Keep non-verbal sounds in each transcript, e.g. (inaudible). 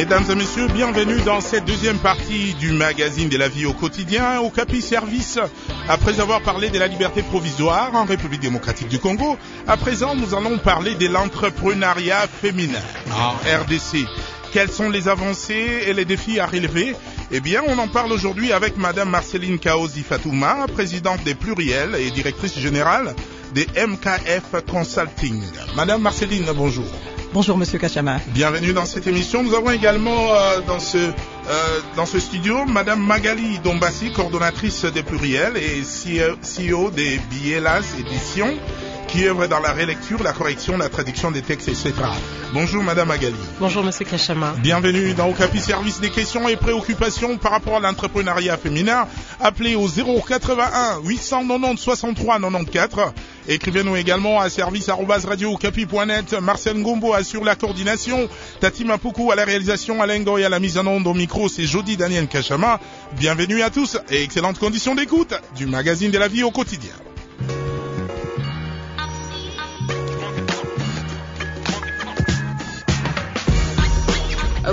Mesdames et messieurs, bienvenue dans cette deuxième partie du magazine de la vie au quotidien au Capi Service. Après avoir parlé de la liberté provisoire en République démocratique du Congo, à présent nous allons parler de l'entrepreneuriat féminin en RDC. Quelles sont les avancées et les défis à relever? Eh bien, on en parle aujourd'hui avec Madame Marceline Kaozi Fatouma, présidente des Pluriels et directrice générale des MKF Consulting. Madame Marceline, bonjour. Bonjour Monsieur Kachama. Bienvenue dans cette émission. Nous avons également euh, dans ce euh, dans ce studio Madame Magali Dombassi, coordonnatrice des pluriels et CEO des Bielas Éditions qui œuvre dans la relecture, la correction, la traduction des textes, etc. Bonjour Madame Magali. Bonjour Monsieur Kachama. Bienvenue dans Okapi Service des questions et préoccupations par rapport à l'entrepreneuriat féminin. Appelez au 081 890 63 94. Écrivez-nous également à service radiocapi.net. Marcel Ngombo assure la coordination. Tati Mapuku à la réalisation. Alain Goy à la mise en onde au micro. C'est Jody Daniel Kachama. Bienvenue à tous et excellentes conditions d'écoute du magazine de la vie au quotidien.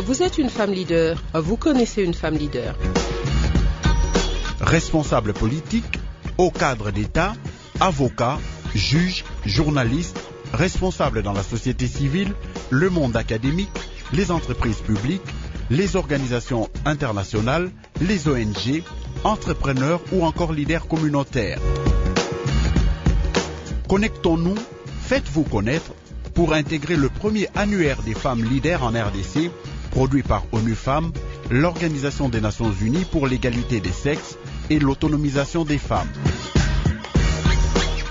Vous êtes une femme leader. Vous connaissez une femme leader. Responsable politique, au cadre d'État, avocat, juge, journaliste, responsable dans la société civile, le monde académique, les entreprises publiques, les organisations internationales, les ONG, entrepreneurs ou encore leaders communautaires. Connectons-nous, faites-vous connaître pour intégrer le premier annuaire des femmes leaders en RDC produit par ONU Femmes, l'Organisation des Nations Unies pour l'égalité des sexes et l'autonomisation des femmes.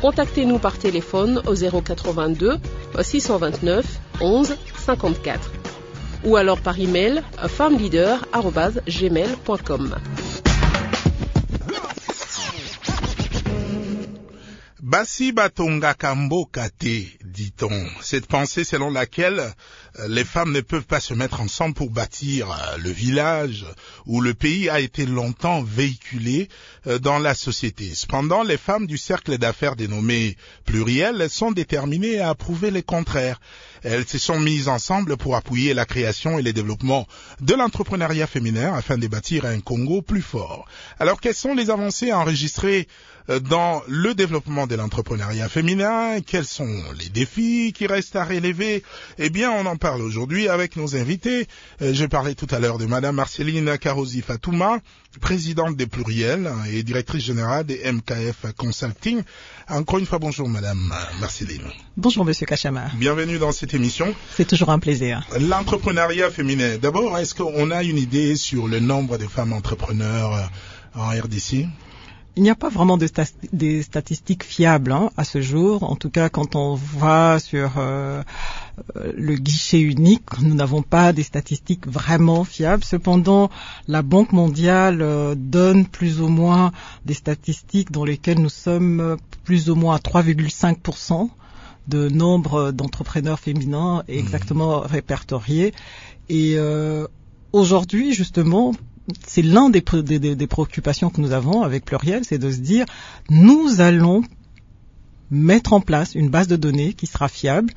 Contactez-nous par téléphone au 082 629 11 54 ou alors par email femmeleader.gmail.com. Basi batonga kamboka dit-on. Cette pensée selon laquelle euh, les femmes ne peuvent pas se mettre ensemble pour bâtir euh, le village où le pays a été longtemps véhiculé euh, dans la société. Cependant, les femmes du cercle d'affaires dénommé pluriel sont déterminées à approuver les contraires. Elles se sont mises ensemble pour appuyer la création et le développement de l'entrepreneuriat féminin afin de bâtir un Congo plus fort. Alors, quelles sont les avancées enregistrées dans le développement de l'entrepreneuriat féminin Quels sont les défis qui restent à relever? Eh bien, on en parle aujourd'hui avec nos invités. Je parlais tout à l'heure de Madame Marceline Karosi Fatouma, présidente des Pluriels et directrice générale des MKF Consulting. Encore une fois, bonjour Madame Marceline. Bonjour Monsieur Kachama. Bienvenue dans cette émission. C'est toujours un plaisir. L'entrepreneuriat féminin. D'abord, est-ce qu'on a une idée sur le nombre de femmes entrepreneurs en RDC il n'y a pas vraiment de des statistiques fiables hein, à ce jour. En tout cas, quand on va sur euh, le guichet unique, nous n'avons pas des statistiques vraiment fiables. Cependant, la Banque mondiale euh, donne plus ou moins des statistiques dans lesquelles nous sommes plus ou moins à 3,5 de nombre d'entrepreneurs féminins exactement répertoriés. Et euh, aujourd'hui, justement, c'est l'un des, des, préoccupations que nous avons avec Pluriel, c'est de se dire, nous allons mettre en place une base de données qui sera fiable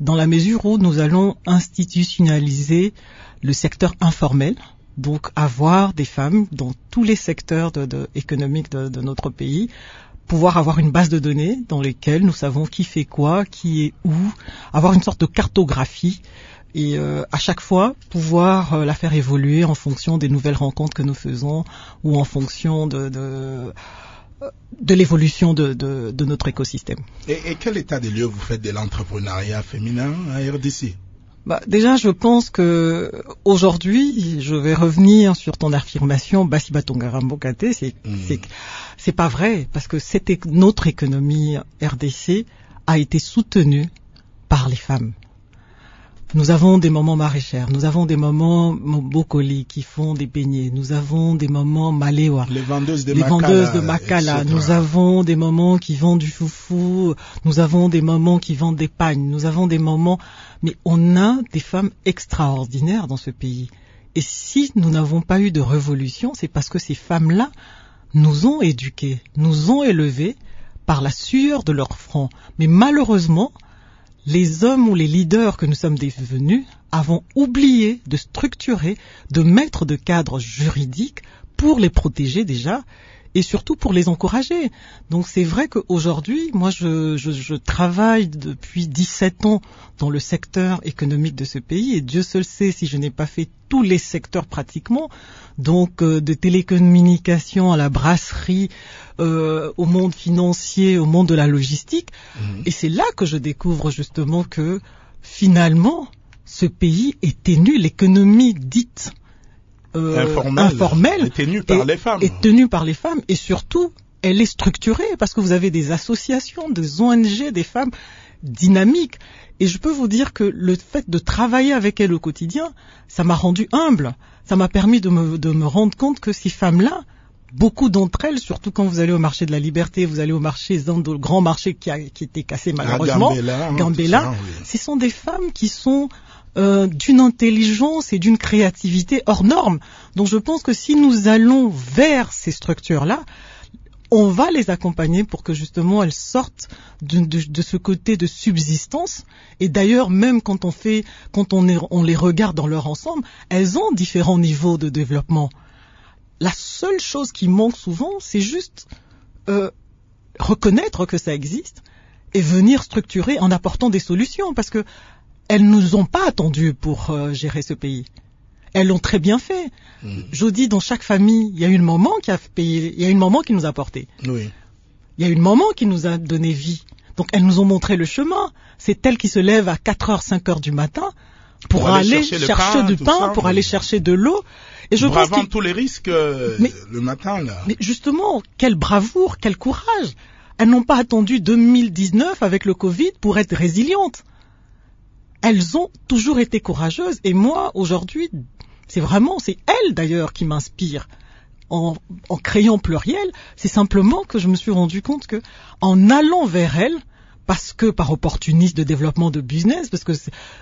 dans la mesure où nous allons institutionnaliser le secteur informel, donc avoir des femmes dans tous les secteurs économiques de, de, notre pays, pouvoir avoir une base de données dans lesquelles nous savons qui fait quoi, qui est où, avoir une sorte de cartographie et euh, à chaque fois pouvoir euh, la faire évoluer en fonction des nouvelles rencontres que nous faisons ou en fonction de, de de l'évolution de, de, de, notre écosystème. Et, et, quel état des lieux vous faites de l'entrepreneuriat féminin à RDC bah, déjà, je pense que aujourd'hui, je vais revenir sur ton affirmation, Basibatongara-Mbokate, c'est mm. c'est pas vrai parce que notre économie RDC a été soutenue par les femmes. Nous avons des moments maraîchères, nous avons des moments Bokoli qui font des beignets, nous avons des moments Maléwa, les vendeuses de les Makala, vendeuses de Makala, nous avons des moments qui vendent du foufou, nous avons des moments qui vendent des pagnes, nous avons des moments, mais on a des femmes extraordinaires dans ce pays. Et si nous n'avons pas eu de révolution, c'est parce que ces femmes-là nous ont éduqués, nous ont élevés par la sueur de leur front. Mais malheureusement, les hommes ou les leaders que nous sommes devenus avons oublié de structurer, de mettre de cadres juridiques pour les protéger déjà et surtout pour les encourager. Donc c'est vrai qu'aujourd'hui, moi je, je, je, travaille depuis 17 ans dans le secteur économique de ce pays et Dieu seul sait si je n'ai pas fait tous les secteurs pratiquement, donc euh, de télécommunications à la brasserie, euh, au monde financier, au monde de la logistique. Mmh. Et c'est là que je découvre justement que finalement, ce pays est tenu, l'économie dite euh, informelle, est tenue par les femmes. Est tenue par les femmes et surtout, elle est structurée parce que vous avez des associations, des ONG, des femmes dynamiques. Et je peux vous dire que le fait de travailler avec elles au quotidien, ça m'a rendu humble. Ça m'a permis de me, de me rendre compte que ces femmes-là, beaucoup d'entre elles, surtout quand vous allez au marché de la liberté, vous allez au marché, le grand marché qui, a, qui était cassé malheureusement, Gambella, hein, ce sont des femmes qui sont euh, d'une intelligence et d'une créativité hors norme. Donc je pense que si nous allons vers ces structures-là, on va les accompagner pour que justement elles sortent de, ce côté de subsistance. Et d'ailleurs, même quand on fait, quand on, on les regarde dans leur ensemble, elles ont différents niveaux de développement. La seule chose qui manque souvent, c'est juste euh, reconnaître que ça existe et venir structurer en apportant des solutions. Parce que elles nous ont pas attendu pour euh, gérer ce pays. Elles l'ont très bien fait. Mm. Je dis, dans chaque famille, il y a une maman qui a payé, il y a une maman qui nous a porté. Oui. Il y a une maman qui nous a donné vie. Donc elles nous ont montré le chemin. C'est elle qui se lève à 4 heures, 5 heures du matin pour, aller, chercher, du pain, pour aller chercher de l'eau. Et je pense tous les risques euh, le matin. Là. Mais justement, quelle bravoure, quel courage. Elles n'ont pas attendu 2019 avec le Covid pour être résilientes elles ont toujours été courageuses. Et moi, aujourd'hui, c'est vraiment, c'est elles d'ailleurs qui m'inspirent. En, en, créant pluriel, c'est simplement que je me suis rendu compte que en allant vers elles, parce que par opportunisme de développement de business, parce que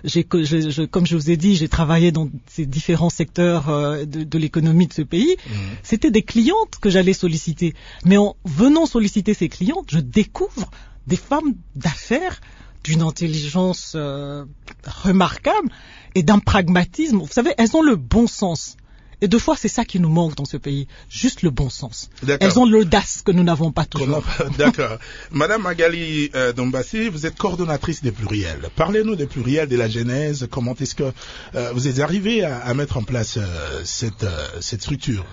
j'ai, comme je vous ai dit, j'ai travaillé dans ces différents secteurs euh, de, de l'économie de ce pays. Mmh. C'était des clientes que j'allais solliciter. Mais en venant solliciter ces clientes, je découvre des femmes d'affaires d'une intelligence euh, remarquable et d'un pragmatisme. Vous savez, elles ont le bon sens. Et deux fois, c'est ça qui nous manque dans ce pays, juste le bon sens. Elles ont l'audace que nous n'avons pas toujours. (laughs) D'accord. Madame Magali euh, Dombassi, vous êtes coordonnatrice des pluriels. Parlez-nous des pluriels, de la genèse. Comment est-ce que euh, vous êtes arrivé à, à, mettre en place euh, cette, euh, cette structure,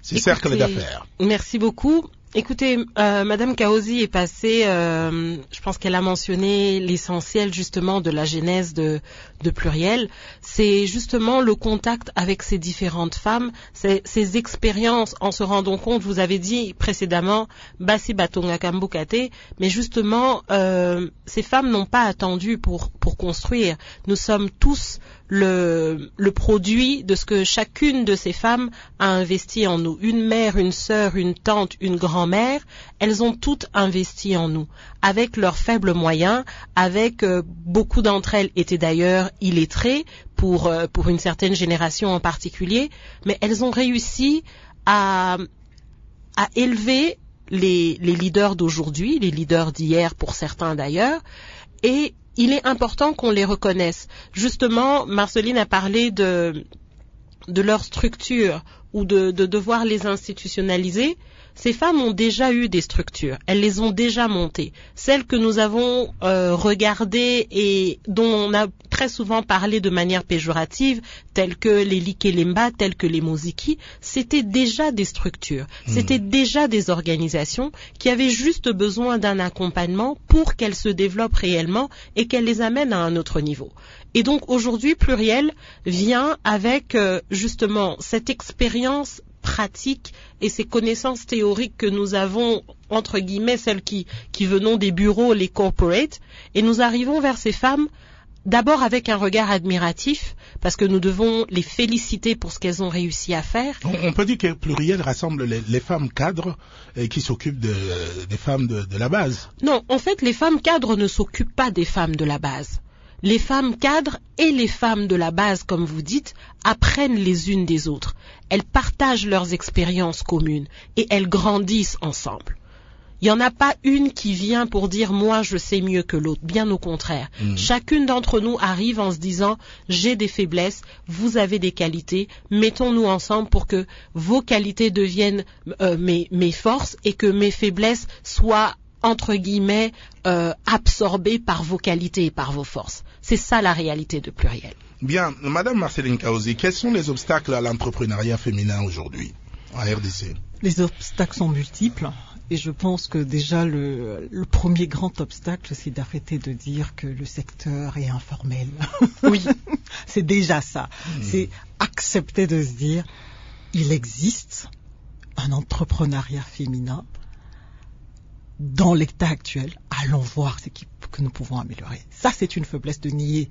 ces cercles d'affaires? Merci beaucoup. Écoutez, euh, Madame Kaozi est passée, euh, je pense qu'elle a mentionné l'essentiel justement de la genèse de, de pluriel. C'est justement le contact avec ces différentes femmes, ces, ces, expériences en se rendant compte, vous avez dit précédemment, Basi Batonga Kambukate, mais justement, euh, ces femmes n'ont pas attendu pour, pour construire. Nous sommes tous le, le, produit de ce que chacune de ces femmes a investi en nous. Une mère, une sœur, une tante, une grand-mère, elles ont toutes investi en nous, avec leurs faibles moyens, avec euh, beaucoup d'entre elles étaient d'ailleurs illettrées pour, euh, pour une certaine génération en particulier, mais elles ont réussi à, à élever les, les leaders d'aujourd'hui, les leaders d'hier pour certains d'ailleurs, et il est important qu'on les reconnaisse. Justement, Marceline a parlé de, leur structure ou de, de devoir les institutionnaliser. Ces femmes ont déjà eu des structures, elles les ont déjà montées. Celles que nous avons euh, regardées et dont on a très souvent parlé de manière péjorative, telles que les Likelemba, telles que les Moziki, c'était déjà des structures, hmm. c'était déjà des organisations qui avaient juste besoin d'un accompagnement pour qu'elles se développent réellement et qu'elles les amènent à un autre niveau. Et donc aujourd'hui, Pluriel vient avec euh, justement cette expérience pratique et ces connaissances théoriques que nous avons, entre guillemets, celles qui, qui venons des bureaux, les corporates, et nous arrivons vers ces femmes d'abord avec un regard admiratif, parce que nous devons les féliciter pour ce qu'elles ont réussi à faire. On, peut dire que Pluriel rassemble les, femmes cadres et qui s'occupent de, des femmes de, de la base. Non, en fait, les femmes cadres ne s'occupent pas des femmes de la base les femmes cadres et les femmes de la base, comme vous dites, apprennent les unes des autres. Elles partagent leurs expériences communes et elles grandissent ensemble. Il n'y en a pas une qui vient pour dire moi je sais mieux que l'autre, bien au contraire. Mm. Chacune d'entre nous arrive en se disant j'ai des faiblesses, vous avez des qualités, mettons-nous ensemble pour que vos qualités deviennent euh, mes, mes forces et que mes faiblesses soient entre guillemets euh, absorbées par vos qualités et par vos forces. C'est ça la réalité de pluriel. Bien, Madame Marceline Kaozi, quels sont les obstacles à l'entrepreneuriat féminin aujourd'hui en RDC Les obstacles sont multiples. Et je pense que déjà le, le premier grand obstacle, c'est d'arrêter de dire que le secteur est informel. Oui. (laughs) c'est déjà ça. C'est accepter de se dire, il existe un entrepreneuriat féminin dans l'état actuel. Allons voir ce qui- que nous pouvons améliorer. Ça, c'est une faiblesse de nier.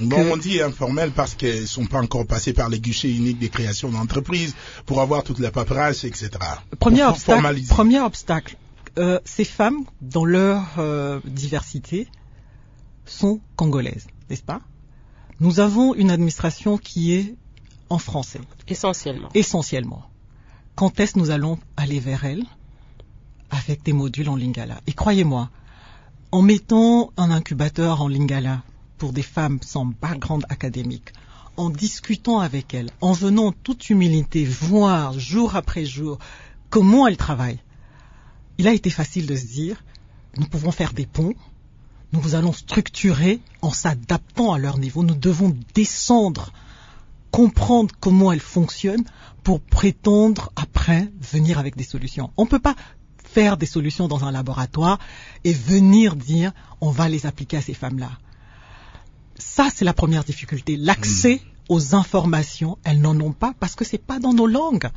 Bon, Que- on dit informel parce qu'elles ne sont pas encore passées par les guichets uniques des créations d'entreprises pour avoir toute la paperasse, etc. Premier Pour obstacle, premier obstacle. Euh, ces femmes, dans leur euh, diversité, sont congolaises, n'est-ce pas? Nous avons une administration qui est en français, Essentiellement. essentiellement. Quand est-ce que nous allons aller vers elle? Avec des modules en lingala Et croyez-moi, en mettant un incubateur en lingala pour des femmes sans background académique, en discutant avec elles, en venant en toute humilité voir jour après jour comment elles travaillent, il a été facile de se dire, nous pouvons faire des ponts, nous allons structurer en s'adaptant à leur niveau, nous devons descendre, comprendre comment elles fonctionnent pour prétendre après venir avec des solutions. On ne peut pas faire des solutions dans un laboratoire et venir dire on va les appliquer à ces femmes-là. Ça, c'est la première difficulté. L'accès aux informations, elles n'en ont pas parce que c'est pas dans nos langues.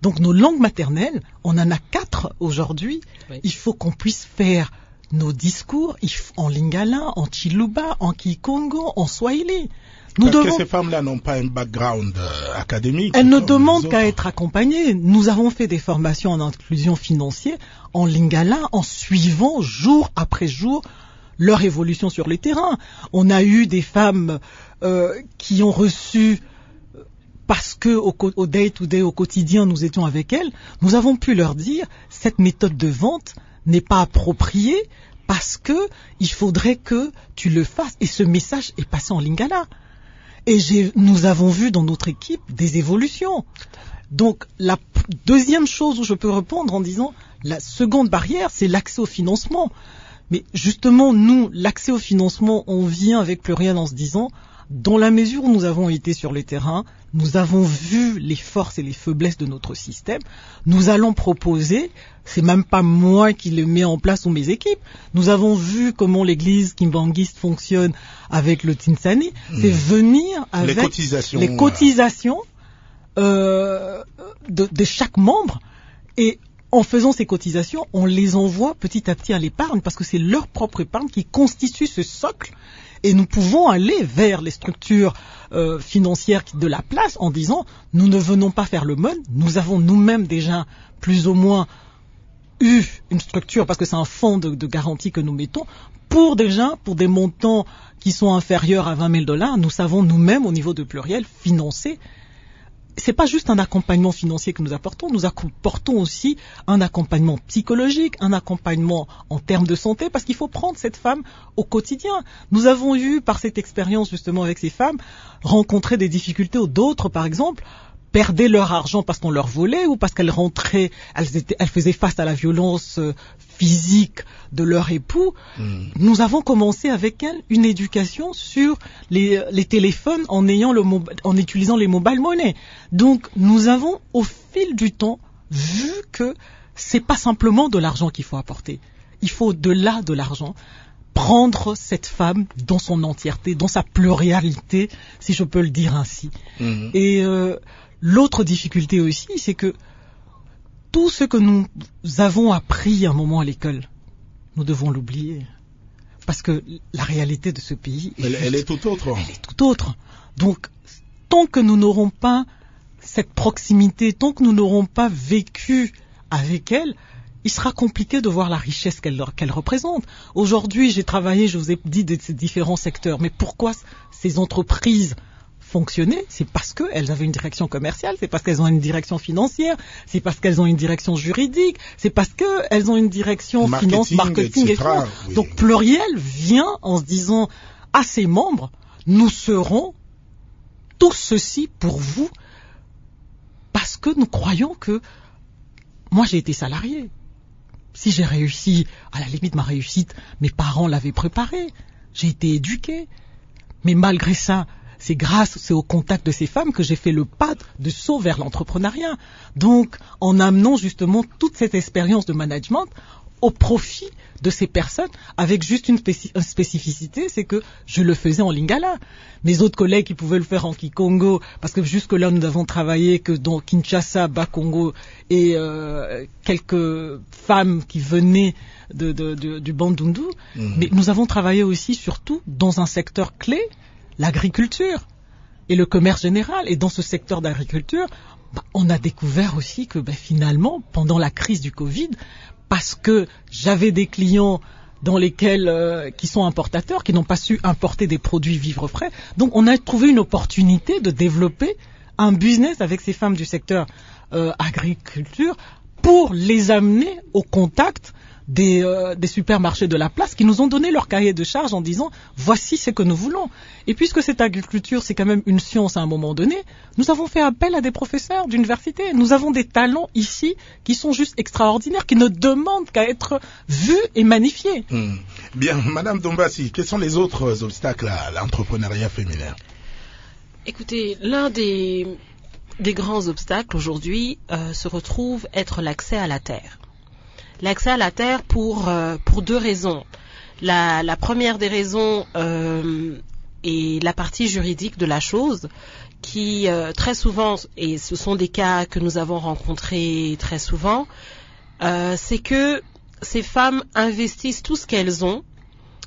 Donc nos langues maternelles, on en a quatre aujourd'hui. Oui. Il faut qu'on puisse faire nos discours en lingala, en chiluba, en kikongo, en swahili. Nous Parce devons que ces femmes-là n'ont pas un background euh, académique. elles ne demandent qu'à être accompagnées. Nous avons fait des formations en inclusion financière en lingala en suivant jour après jour leur évolution sur les terrains. On a eu des femmes euh, qui ont reçu euh, parce que au, au day to day, au quotidien, nous étions avec elles, nous avons pu leur dire cette méthode de vente n'est pas appropriée parce que il faudrait que tu le fasses. Et ce message est passé en lingala. Et nous avons vu dans notre équipe des évolutions. Donc la deuxième chose où je peux répondre en disant la seconde barrière, c'est l'accès au financement. Mais justement, nous, l'accès au financement, on vient avec Pluriel en se disant, dans la mesure où nous avons été sur les terrains, nous avons vu les forces et les faiblesses de notre système, nous allons proposer, c'est même pas moi qui le mets en place ou mes équipes, nous avons vu comment l'église kimbangiste fonctionne avec le Tinsani, c'est venir avec Les cotisations. les cotisations euh, de, de chaque membre. Et en faisant ces cotisations, on les envoie petit à petit à l'épargne parce que c'est leur propre épargne qui constitue ce socle et nous pouvons aller vers les structures euh, financières de la place en disant nous ne venons pas faire le mode, nous avons nous-mêmes déjà plus ou moins eu une structure parce que c'est un fonds de, de garantie que nous mettons pour déjà pour des montants qui sont inférieurs à 20 000 dollars, nous savons nous-mêmes au niveau de pluriel financer c'est pas juste un accompagnement financier que nous apportons, nous apportons aussi un accompagnement psychologique, un accompagnement en termes de santé, parce qu'il faut prendre cette femme au quotidien. Nous avons eu, par cette expérience justement avec ces femmes, rencontrer des difficultés où d'autres, par exemple, perdaient leur argent parce qu'on leur volait ou parce qu'elles rentraient, elles, étaient, elles faisaient face à la violence euh, physique de leur époux. Hmm. Nous avons commencé avec elles une éducation sur les, les téléphones en ayant le en utilisant les mobile money. Donc nous avons au fil du temps vu que c'est pas simplement de l'argent qu'il faut apporter. Il faut au-delà de l'argent prendre cette femme dans son entièreté, dans sa pluralité, si je peux le dire ainsi. Mhm. Et euh, l'autre difficulté aussi, c'est que tout ce que nous avons appris à un moment à l'école, nous devons l'oublier. Parce que la réalité de ce pays est, Elle, juste- elle est tout autre. elle est tout autre. Donc, tant que nous n'aurons pas cette proximité, tant que nous n'aurons pas vécu avec elle, il sera compliqué de voir la richesse qu'elle qu'elle représente. Aujourd'hui, j'ai travaillé, je vous ai dit, de ces différents secteurs. Mais pourquoi ces entreprises fonctionner, c'est parce qu'elles avaient une direction commerciale, c'est parce qu'elles ont une direction financière, c'est parce qu'elles ont une direction juridique, c'est parce qu'elles ont une direction Marketing, finance, marketing, etc., et tout. oui. Donc pluriel vient en se disant à ses membres, nous serons tout ceci pour vous parce que nous croyons que moi j'ai été salarié. Si j'ai réussi, à la limite ma réussite, mes parents l'avaient préparée. J'ai été éduqué. Mais malgré ça, c'est grâce, c'est au contact de ces femmes que j'ai fait le pas de saut vers l'entrepreneuriat. Donc, en amenant justement toute cette expérience de management au profit de ces personnes avec juste une, spéci- une spécificité, c'est que je le faisais en lingala. Mes autres collègues qui pouvaient le faire en kikongo, parce que jusque-là nous n'avons travaillé que dans Kinshasa, Bas-Congo et euh, quelques femmes qui venaient de, de- de- du Bandundu. Mhm. Mais nous avons travaillé aussi surtout dans un secteur clé, l'agriculture et le commerce général. Et dans ce secteur d'agriculture, bah, on a découvert aussi que bah, finalement, pendant la crise du Covid, parce que j'avais des clients dans lesquels euh, qui sont importateurs, qui n'ont pas su importer des produits vivres frais. Donc on a trouvé une opportunité de développer un business avec ces femmes du secteur euh, agriculture pour les amener au contact des, euh, des supermarchés de la place qui nous ont donné leur cahier de charge en disant voici ce que nous voulons. Et puisque cette agriculture c'est quand même une science à un moment donné, nous avons fait appel à des professeurs d'université. Nous avons des talents ici qui sont juste extraordinaires, qui ne demandent qu'à être vus et magnifiés. Hmm. Bien, (laughs) Madame Dombassi, quels sont les autres obstacles à l'entrepreneuriat féminin? Écoutez, l'un des, des grands obstacles aujourd'hui euh, se retrouve être l'accès à la terre. L'accès à la terre pour, euh, pour deux raisons. La, la première des raisons euh, est la partie juridique de la chose qui euh, très souvent, et ce sont des cas que nous avons rencontrés très souvent, euh, c'est que ces femmes investissent tout ce qu'elles ont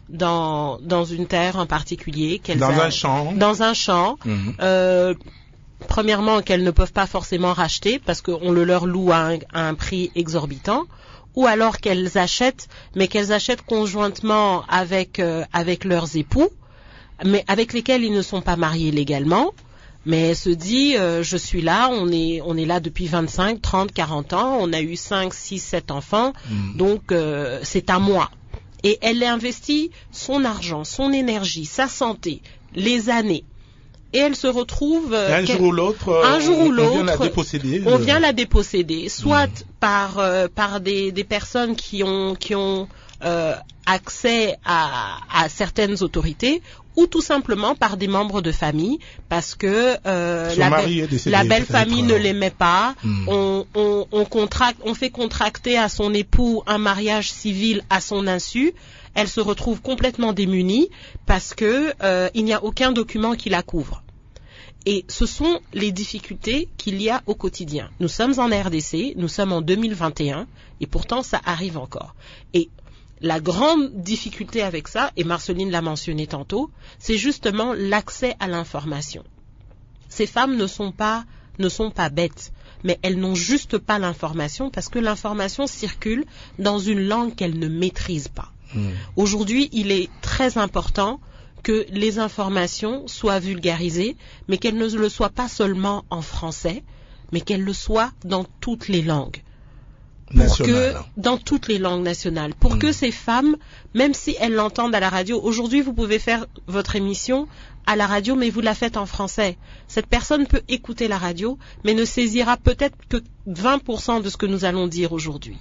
dans, dans une terre en particulier. qu'elles Dans a- un champ dans un champ. Mhm. Euh, premièrement, qu'elles ne peuvent pas forcément racheter parce qu'on le leur loue à un, à un prix exorbitant, ou alors qu'elles achètent, mais qu'elles achètent conjointement avec euh, avec leurs époux, mais avec lesquels ils ne sont pas mariés légalement. Mais elle se dit, euh, je suis là, on est, on est là depuis 25, 30, 40 ans, on a eu 5, 6, 7 enfants, Mhm. donc euh, c'est à moi. Et elle investit son argent, son énergie, sa santé, les années. Et elle se retrouve... euh, Un jour ou l'autre, euh, un jour on- ou on vient la déposséder. on de- vient la déposséder, soit par euh, par des, des personnes qui ont qui ont euh, accès à, à certaines autorités, ou tout simplement par des membres de famille, parce que euh, la, belle- est décédé, la belle peut-être, famille ne euh. l'aimait pas. Hmm. On, on, on contracte, on fait contracter à son époux un mariage civil à son insu. Elle se retrouve complètement démunie parce que euh, il n'y a aucun document qui la couvre. Et ce sont les difficultés qu'il y a au quotidien. Nous sommes en RDC, nous sommes en 2021, et pourtant ça arrive encore. Et la grande difficulté avec ça, et Marceline l'a mentionné tantôt, c'est justement l'accès à l'information. Ces femmes ne sont pas ne sont pas bêtes, mais elles n'ont juste pas l'information parce que l'information circule dans une langue qu'elles ne maîtrisent pas. Hmm. Aujourd'hui, il est très important que les informations soient vulgarisées, mais qu'elles ne le soient pas seulement en français, mais qu'elles le soient dans toutes les langues. Pour National. que, dans toutes les langues nationales, pour Mm. que ces femmes, même si elles l'entendent à la radio, aujourd'hui vous pouvez faire votre émission à la radio, mais vous la faites en français. Cette personne peut écouter la radio, mais ne saisira peut-être que 20% de ce que nous allons dire aujourd'hui.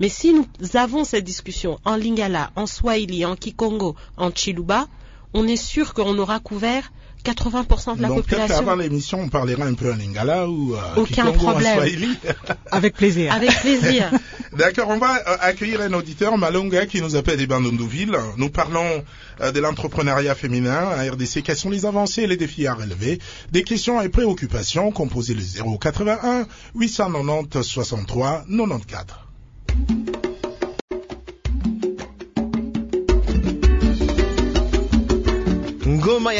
Mais si nous avons cette discussion en lingala, en swahili, en kikongo, en chiluba, on est sûr qu'on aura couvert 80% de la Donc peut-être population. qu'avant l'émission, on parlera un peu en lingala ou euh, Aucun Kikongo, en problème. Swahili. (laughs) Avec plaisir. Avec plaisir. (laughs) D'accord, on va euh, accueillir un auditeur, Malonga, qui nous appelle des Bandundouville. Nous parlons euh, de l'entrepreneuriat féminin à RDC. Quelles sont les avancées et les défis à relever? Des questions et préoccupations, composez le 081 890 63 94. Ngoma.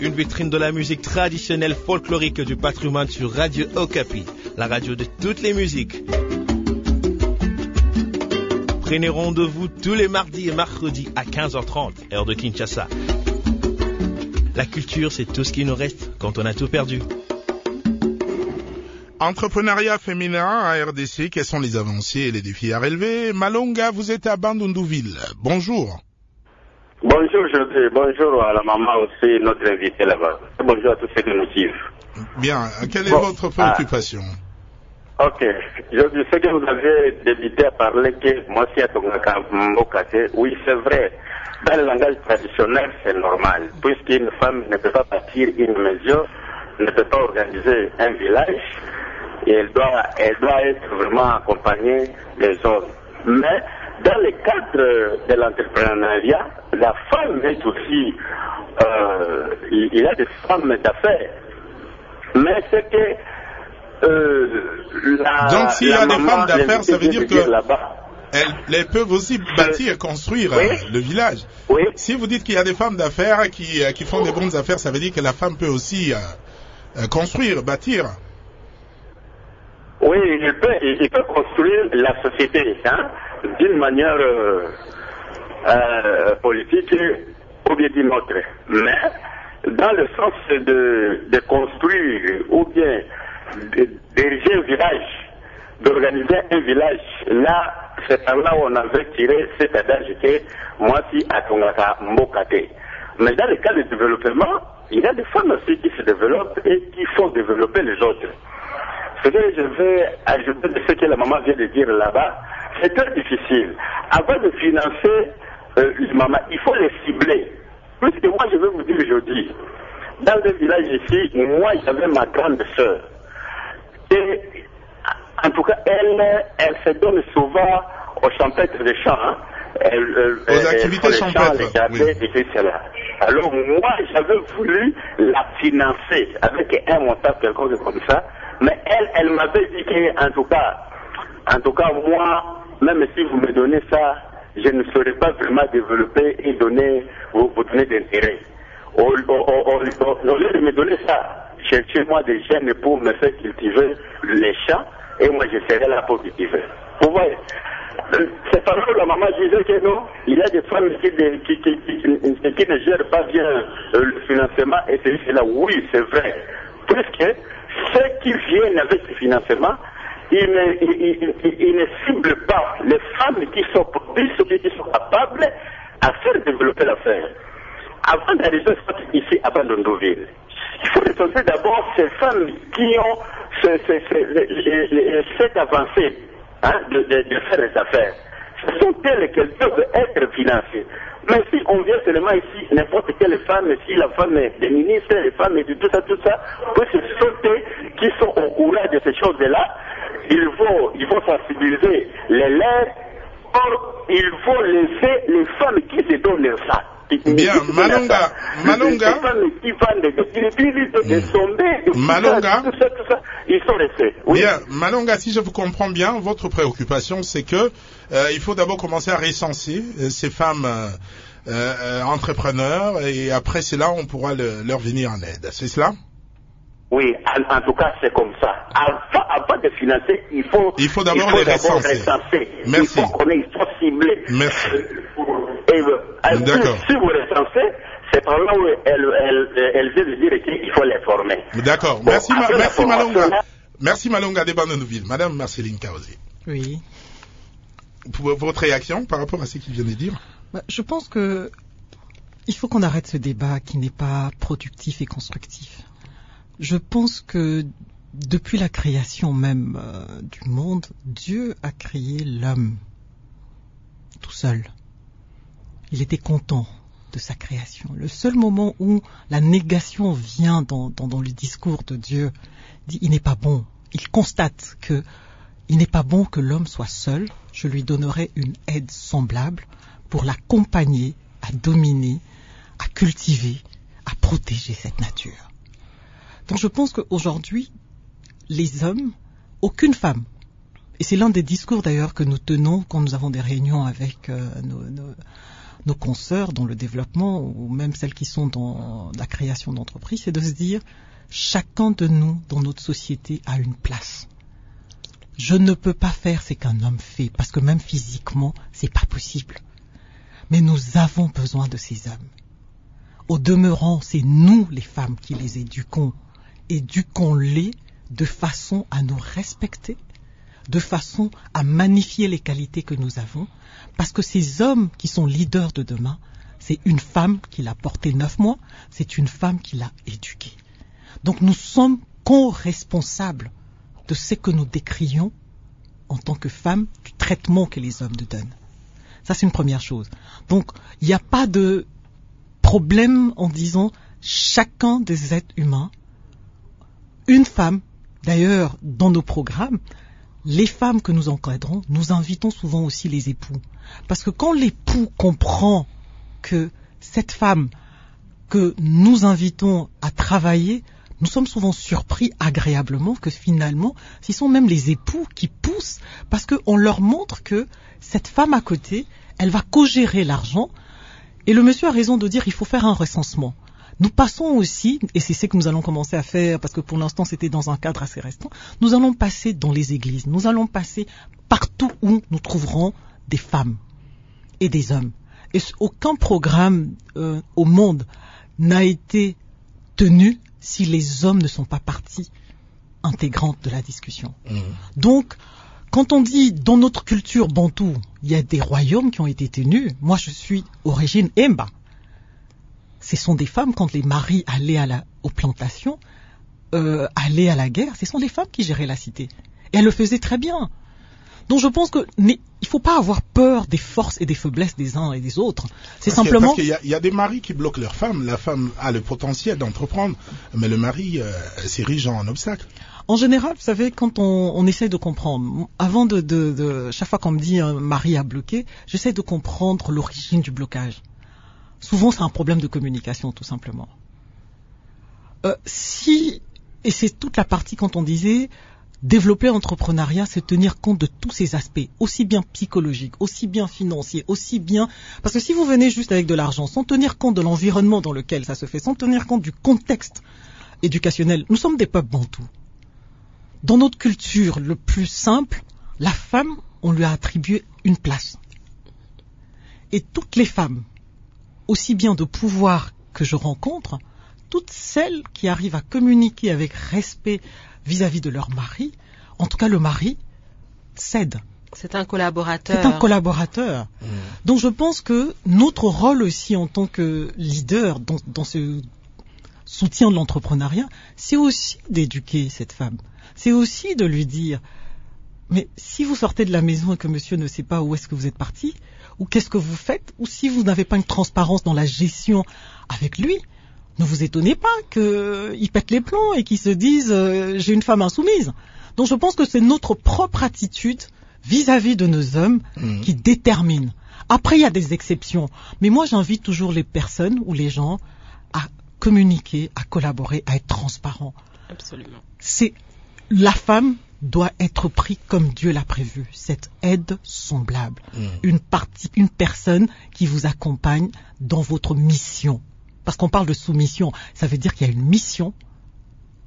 Une vitrine de la musique traditionnelle folklorique du patrimoine sur Radio Okapi, la radio de toutes les musiques. Prenez rendez-vous tous les mardis et mercredis à 15h30, heure de Kinshasa. La culture, c'est tout ce qui nous reste quand on a tout perdu. Entrepreneuriat féminin à RDC, quelles sont les avancées et les défis à relever? Malonga, vous êtes à Bandundouville. Bonjour. Bonjour, je bonjour à la maman aussi, notre invité là-bas. Bonjour à tous ceux qui nous suivent. Bien, quelle est votre préoccupation? Ok, je sais que vous avez débuté à parler que moi si à Mbokate, oui c'est vrai. Dans le langage traditionnel, c'est normal, puisqu'une femme ne peut pas bâtir une maison, ne peut pas organiser un village, et elle doit, elle doit être vraiment accompagnée des hommes. Mais dans le cadre de l'entrepreneuriat, la femme est aussi, euh, il y a des femmes d'affaires. Mais c'est que euh, la, Donc s'il y a des femmes d'affaires, ça veut dire que elles, elles peuvent aussi bâtir, construire Oui. euh, le village. Oui, Si vous dites qu'il y a des femmes d'affaires qui, euh, qui font des bonnes affaires, ça veut dire que la femme peut aussi euh, euh, construire, bâtir. Oui, il peut, il peut construire la société hein, d'une manière euh, euh, politique ou bien d'une autre. Mais dans le sens de, de construire ou bien d'ériger un village, d'organiser un village, là, c'est par là où on avait tiré cet adage que moi si à Tongaka Mbokate. Mais dans le cas du développement, il y a des femmes aussi qui se développent et qui font développer les autres. Ce que je vais ajouter de ce que la maman vient de dire là-bas, c'est très difficile. Avant de financer euh, les mamans, il faut les cibler. Puisque moi, je vais vous dire aujourd'hui, dans le village ici, moi, j'avais ma grande sœur. Et en tout cas, elle, elle se donne souvent aux champêtres des champs. hein. Elle, elle- Aux elle- activités champs, champêtres, les oui. et tout cela. Alors moi, j'avais voulu la financer avec un montant quelconque comme ça, mais elle, elle m'avait dit que, en tout cas, en tout cas, moi, même si vous me donnez ça, je ne saurais pas vraiment développer et donner, vous, vous donner d'intérêt. Au, lieu de me donner ça, cherchez-moi des jeunes pour me faire cultiver les champs et moi je serai là pour cultiver. Vous voyez C'est parce que la maman disait que non, il y a des femmes qui, ne gèrent pas bien euh, le financement et c'est là, oui, c'est vrai. Puisque ceux qui viennent avec ce financement, ils ne, ciblent pas les femmes qui sont qui sont capables à faire développer l'affaire. Avant d'arriver ici à Bandondoville, il faut recenser d'abord ces femmes qui ont cette avancée hein, de- de faire les affaires. Sont elles qu'elles peuvent être financées. Mais si on vient seulement ici, n'importe quelle femme, si la femme des ministres, les femmes de tout ça, tout ça, ce sont eux qui sont au courant de ces choses-là, il faut, il faut sensibiliser les leurs Or, il faut laisser les femmes qui se donnent ça. Bien, Malonga. Malonga. Malonga. ils sont restés. Bien, Malonga, si je vous comprends bien, votre préoccupation, c'est que euh, il faut d'abord commencer à recenser euh, ces femmes euh, euh, entrepreneurs et après cela, on pourra le- leur venir en aide. C'est cela? Oui, en, en tout cas, c'est comme ça. Avant, avant de financer, il faut, Il faut d'abord les recenser. recenser. Merci. Il faut qu'on ait, il faut cibler. Merci. Et, euh, D'accord. plus, si vous recensez, c'est par là où elle, elle, elle vient de dire qu'il faut les former. D'accord. Bon, merci, Ma- merci Malonga. Merci Malonga des. Madame Marceline Kaozi. Oui. Pour votre réaction par rapport à ce qu'il vient de dire? Bah, Je pense que il faut qu'on arrête ce débat qui n'est pas productif et constructif. Je pense que depuis la création même euh, du monde, Dieu a créé l'homme tout seul. Il était content de sa création. Le seul moment où la négation vient dans, le discours de Dieu, dit il n'est pas bon. Il constate que il n'est pas bon que l'homme soit seul. Je lui donnerai une aide semblable pour l'accompagner à dominer, à cultiver, à protéger cette nature. Donc je pense qu'aujourd'hui, les hommes, aucune femme, et c'est l'un des discours d'ailleurs que nous tenons quand nous avons des réunions avec euh, nos, consoeurs dans le développement ou même celles qui sont dans la création d'entreprises, c'est de se dire chacun de nous dans notre société a une place. Je ne peux pas faire ce qu'un homme fait parce que même physiquement, c'est pas possible. Mais nous avons besoin de ces hommes. Au demeurant, c'est nous les femmes qui les éduquons. Éduquons-les de façon à nous respecter, de façon à magnifier les qualités que nous avons, parce que ces hommes qui sont leaders de demain, c'est une femme qui l'a porté neuf mois, c'est une femme qui l'a éduqué. Donc nous sommes co-responsables de ce que nous décrions en tant que femmes, du traitement que les hommes nous donnent. Ça, c'est une première chose. Donc, il n'y a pas de problème en disant chacun des êtres humains, une femme, d'ailleurs, dans nos programmes, les femmes que nous encadrons, nous invitons souvent aussi les époux. Parce que quand l'époux comprend que cette femme que nous invitons à travailler, nous sommes souvent surpris agréablement que finalement, ce sont même les époux qui poussent parce qu'on leur montre que cette femme à côté, elle va co-gérer l'argent. Et le monsieur a raison de dire qu'il faut faire un recensement. Nous passons aussi, et c'est ce que nous allons commencer à faire, parce que pour l'instant c'était dans un cadre assez restreint, nous allons passer dans les églises, nous allons passer partout où nous trouverons des femmes et des hommes. Et aucun programme euh, au monde n'a été tenu si les hommes ne sont pas partie intégrante de la discussion. Mmh. Donc, quand on dit dans notre culture bantou, il y a des royaumes qui ont été tenus, moi je suis origine Emba ce sont des femmes, quand les maris allaient à la, aux plantations, euh, allaient à la guerre, ce sont des femmes qui géraient la cité. Et elles le faisaient très bien. Donc je pense que il ne faut pas avoir peur des forces et des faiblesses des uns et des autres. C'est simplement. Parce qu'il y, y, a des maris qui bloquent leurs femmes. La femme a le potentiel d'entreprendre, mais le mari euh, s'érige en obstacle. En général, vous savez, quand on, on essaie de comprendre, avant de, de, de chaque fois qu'on me dit un mari a bloqué, j'essaie de comprendre l'origine du blocage. Souvent, c'est un problème de communication, tout simplement. Euh, si, et c'est toute la partie quand on disait développer l'entrepreneuriat, c'est tenir compte de tous ces aspects, aussi bien psychologiques, aussi bien financiers, aussi bien... Parce que si vous venez juste avec de l'argent, sans tenir compte de l'environnement dans lequel ça se fait, sans tenir compte du contexte éducationnel, nous sommes des peuples bantous. Dans notre culture, le plus simple, la femme, on lui a attribué une place. Et toutes les femmes aussi bien de pouvoir que je rencontre, toutes celles qui arrivent à communiquer avec respect vis-à-vis de leur mari, en tout cas le mari cède. C'est un collaborateur. C'est un collaborateur. Mmh. Donc je pense que notre rôle aussi en tant que leader dans, dans ce soutien de l'entrepreneuriat, c'est aussi d'éduquer cette femme. C'est aussi de lui dire, mais si vous sortez de la maison et que monsieur ne sait pas où est-ce que vous êtes parti, ou qu'est-ce que vous faites, ou si vous n'avez pas une transparence dans la gestion avec lui, ne vous étonnez pas qu'il pète les plombs et qu'il se dise euh, j'ai une femme insoumise. Donc je pense que c'est notre propre attitude vis-à-vis de nos hommes mmh. qui détermine. Après, il y a des exceptions. Mais moi, j'invite toujours les personnes ou les gens à communiquer, à collaborer, à être transparents. Absolument. C'est la femme doit être pris comme Dieu l'a prévu, cette aide semblable, mmh. une partie, une personne qui vous accompagne dans votre mission. Parce qu'on parle de soumission, ça veut dire qu'il y a une mission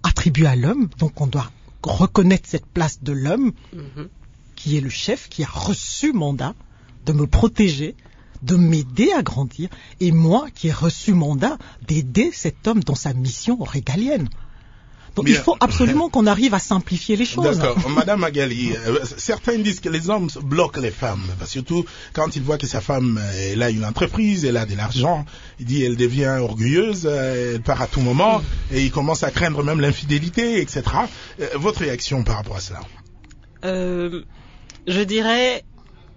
attribuée à l'homme, donc on doit reconnaître cette place de l'homme, mmh. qui est le chef, qui a reçu mandat de me protéger, de m'aider à grandir, et moi qui ai reçu mandat d'aider cet homme dans sa mission régalienne. Donc il faut absolument qu'on arrive à simplifier les choses. D'accord. Madame Magali, euh, certains disent que les hommes bloquent les femmes, surtout quand ils voient que sa femme elle a une entreprise, elle a de l'argent, il dit elle devient orgueilleuse, elle part à tout moment et il commence à craindre même l'infidélité, etc. Euh, votre réaction par rapport à cela euh, Je dirais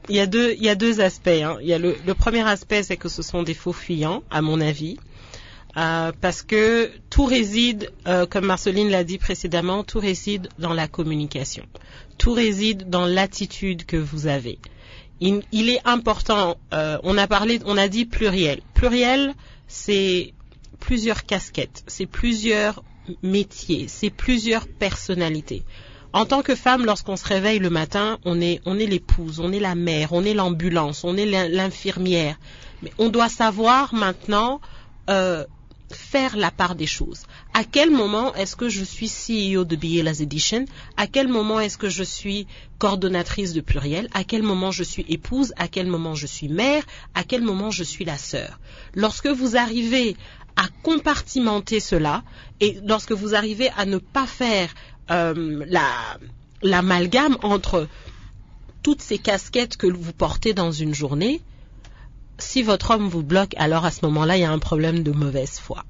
il y a deux, il y a deux aspects. Hein. Il y a le, le premier aspect, c'est que ce sont des faux fuyants, à mon avis. Euh, parce que tout réside, euh, comme Marceline l'a dit précédemment, tout réside dans la communication. Tout réside dans l'attitude que vous avez. Il, il est important, euh, on a parlé, on a dit pluriel. Pluriel, c'est plusieurs casquettes, c'est plusieurs métiers, c'est plusieurs personnalités. En tant que femme, lorsqu'on se réveille le matin, on est, on est l'épouse, on est la mère, on est l'ambulance, on est l'infirmière. Mais on doit savoir maintenant euh, faire la part des choses. À quel moment est-ce que je suis CEO de Bielas Edition? À quel moment est-ce que je suis coordonnatrice de pluriel? À quel moment je suis épouse? À quel moment je suis mère? À quel moment je suis la sœur? Lorsque vous arrivez à compartimenter cela et lorsque vous arrivez à ne pas faire euh, la l'amalgame entre toutes ces casquettes que vous portez dans une journée, si votre homme vous bloque, alors à ce moment-là, il y a un problème de mauvaise foi.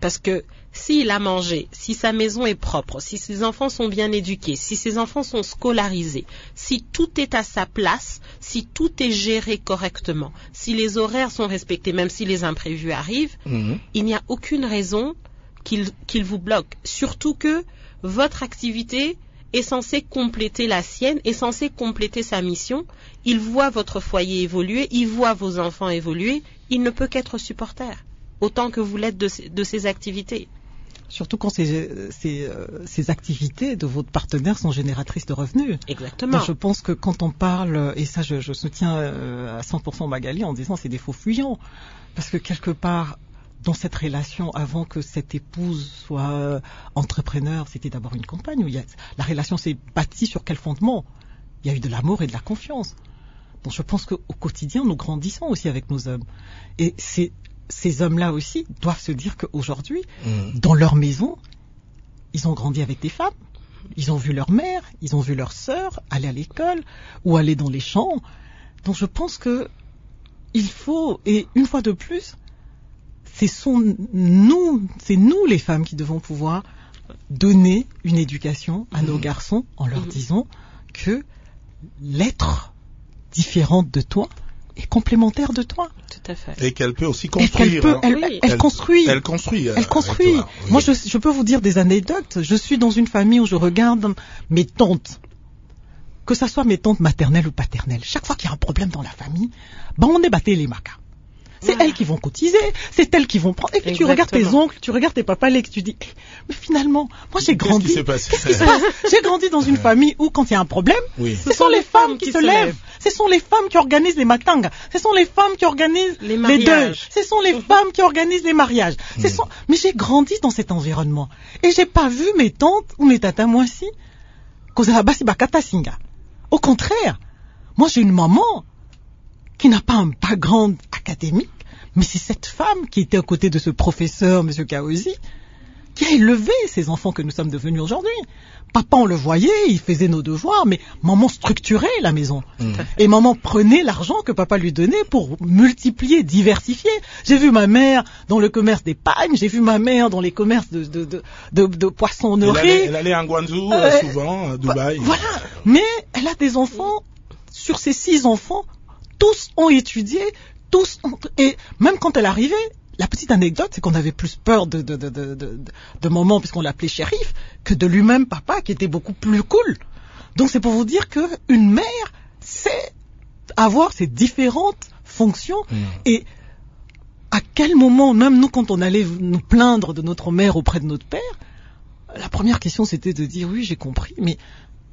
Parce que s'il a mangé, si sa maison est propre, si ses enfants sont bien éduqués, si ses enfants sont scolarisés, si tout est à sa place, si tout est géré correctement, si les horaires sont respectés, même si les imprévus arrivent, Mhm. il n'y a aucune raison qu'il qu'il vous bloque. Surtout que votre activité est censée compléter la sienne, est censée compléter sa mission. Il voit votre foyer évoluer, il voit vos enfants évoluer, il ne peut qu'être supporter, autant que vous l'êtes de, ces activités. Surtout quand ces, ces, euh, ces activités de votre partenaire sont génératrices de revenus. Exactement. Donc, je pense que quand on parle, et ça je, je soutiens euh, à 100% Magali en disant c'est des faux fuyants, parce que quelque part dans cette relation, avant que cette épouse soit euh, entrepreneur, c'était d'abord une compagne. Où il y a, la relation s'est bâtie sur quel fondement? Il y a eu de l'amour et de la confiance. Donc je pense qu'au quotidien, nous grandissons aussi avec nos hommes. Et c'est- ces hommes-là aussi doivent se dire qu'aujourd'hui, Mhm. dans leur maison, ils ont grandi avec des femmes. Ils ont vu leur mère, ils ont vu leur sœur aller à l'école ou aller dans les champs. Donc je pense que il faut, et une fois de plus, c'est nous, c'est nous les femmes qui devons pouvoir donner une éducation à nos garçons en leur Mhm. disant que l'être différent de toi est complémentaire de toi. Tout à fait. Et qu'elle peut aussi construire. peut, hein. elle, Oui. elle- construit. Elle construit. euh, Elle construit. avec toi, oui. Moi, je, je peux vous dire des anecdotes. Je suis dans une famille où je regarde mes tantes, que ça soit mes tantes maternelles ou paternelles. Chaque fois qu'il y a un problème dans la famille, ben on est batté les macas. C'est Voilà. elles qui vont cotiser, c'est elles qui vont prendre. Et puis tu regardes tes oncles, tu regardes tes papas, et tu dis, eh, mais finalement, moi j'ai Qu'est-ce qui grandi. s'est passé Qu'est-ce qui se passe? J'ai grandi dans une famille où quand il y a un problème, Oui. ce sont les femmes qui, se lèvent. Ce sont les femmes qui organisent les matangas. Ce sont les femmes qui organisent Les les, mariages. deuils. Ce sont les (laughs) femmes qui organisent les mariages. Ce Mm. sont... Mais j'ai grandi dans cet environnement. Et j'ai pas vu mes tantes ou mes tatas, moi singa. Au contraire, moi j'ai une maman qui n'a pas un background académique, mais c'est cette femme qui était à côté de ce professeur, Monsieur Kaozi, qui a élevé ces enfants que nous sommes devenus aujourd'hui. Papa, on le voyait, il faisait nos devoirs, mais maman structurait la maison. Mhm. Et maman prenait l'argent que papa lui donnait pour multiplier, diversifier. J'ai vu ma mère dans le commerce des pagnes, j'ai vu ma mère dans les commerces de, de, de, de, poissonnerie. allait, elle allait en Guangzhou, euh, Euh, souvent, à Dubaï. Voilà. Mais elle a des enfants. Sur ces six enfants, tous ont étudié, tous. Et même quand elle arrivait, la petite anecdote, c'est qu'on avait plus peur de, de, de, de, de, de maman, puisqu'on l'appelait shérif, que de lui-même papa, qui était beaucoup plus cool. Donc c'est pour vous dire que une mère sait avoir ses différentes fonctions Mhm. et à quel moment, même nous, quand on allait nous plaindre de notre mère auprès de notre père, la première question c'était de dire oui, j'ai compris, mais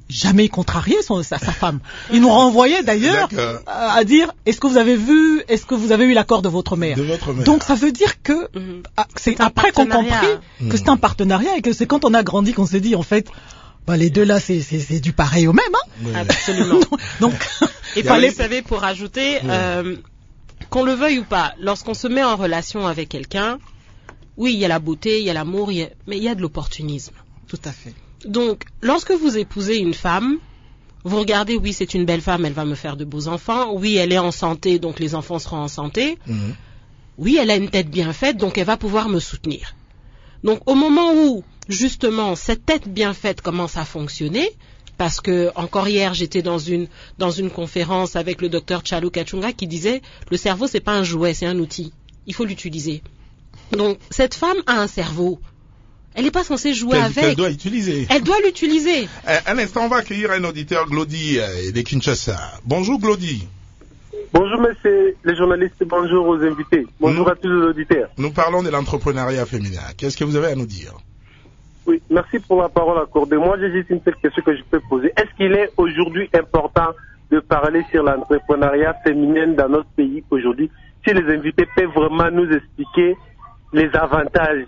jamais contrarier son, sa, sa femme. Il nous renvoyait d'ailleurs D'accord. à, à dire est-ce que vous avez vu, est-ce que vous avez eu l'accord de votre mère? De votre mère. Donc ça veut dire que Mhm. ah, c'est après qu'on compris que c'est un partenariat et que c'est quand on a grandi qu'on s'est dit en fait bah, les deux là c'est c'est- c'est du pareil au même. Hein Oui. Absolument. (laughs) Donc Et puis, avait- vous savez, pour ajouter, Oui. euh, qu'on le veuille ou pas, lorsqu'on se met en relation avec quelqu'un, oui, il y a la beauté, il y a l'amour, a- mais il y a de l'opportunisme. tout à fait. Donc, lorsque vous épousez une femme, vous regardez, oui, c'est une belle femme, elle va me faire de beaux enfants. Oui, elle est en santé, donc les enfants seront en santé. Mhm. Oui, elle a une tête bien faite, donc elle va pouvoir me soutenir. Donc, au moment où, justement, cette tête bien faite commence à fonctionner, parce que encore hier, j'étais dans une dans une conférence avec le docteur Chalu Kachunga qui disait le cerveau c'est pas un jouet, c'est un outil. Il faut l'utiliser. Donc, cette femme a un cerveau. Elle n'est pas censée jouer avec. doit utiliser. Elle doit l'utiliser. (laughs) Euh, Un instant, on va accueillir un auditeur, Glody, euh, de Kinshasa. Bonjour, Glody. Bonjour messieurs les journalistes, bonjour aux invités, bonjour à tous les auditeurs. Nous parlons de l'entrepreneuriat féminin. Qu'est-ce que vous avez à nous dire? Oui, merci pour la parole accordée. Moi, j'ai juste une seule question que je peux poser. Est-ce qu'il est aujourd'hui important de parler sur l'entrepreneuriat féminin dans notre pays aujourd'hui Si les invités peuvent vraiment nous expliquer les avantages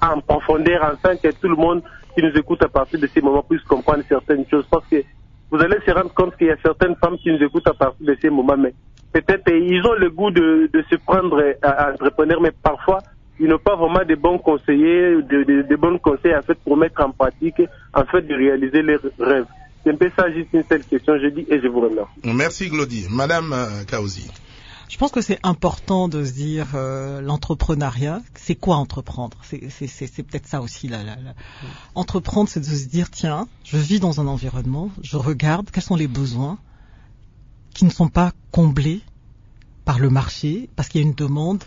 en profondeur afin que tout le monde qui nous écoute à partir de ces moments puisse comprendre certaines choses. Parce que vous allez se rendre compte qu'il y a certaines femmes qui nous écoutent à partir de ces moments, mais peut-être ils ont le goût de, se prendre à, entrepreneur, mais parfois ils n'ont pas vraiment de bons conseillers, de, bons conseils en fait pour mettre en pratique, en fait de réaliser leurs rêves. C'est un peu ça, juste une seule question, je dis, et je vous remercie. Merci Glody. Madame euh, Kaozi. Je pense que c'est important de se dire euh, l'entrepreneuriat, c'est quoi entreprendre? C'est peut-être ça aussi. Là, là, là. Entreprendre, c'est de se dire tiens, je vis dans un environnement, je regarde quels sont les besoins qui ne sont pas comblés par le marché parce qu'il y a une demande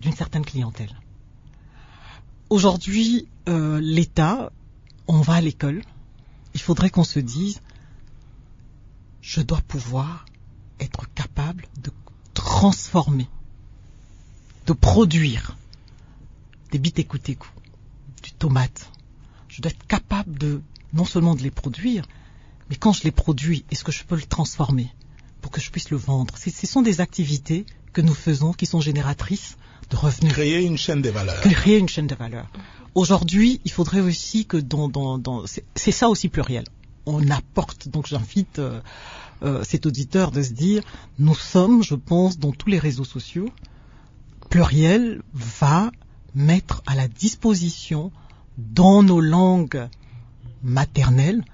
d'une certaine clientèle. Aujourd'hui, euh, l'État, on va à l'école, il faudrait qu'on se dise je dois pouvoir capable de transformer, de produire des bitécoutécou, du tomate. Je dois être capable de, non seulement de les produire, mais quand je les produis, est-ce que je peux le transformer pour que je puisse le vendre? Ce sont des activités que nous faisons qui sont génératrices de revenus. Créer une chaîne de valeur. Créer une chaîne de valeur. Aujourd'hui, il faudrait aussi que dans, dans, dans c'est ça aussi pluriel. On apporte, donc j'invite euh, euh, cet auditeur de se dire, nous sommes, je pense, dans tous les réseaux sociaux, pluriel va mettre à la disposition dans nos langues maternelles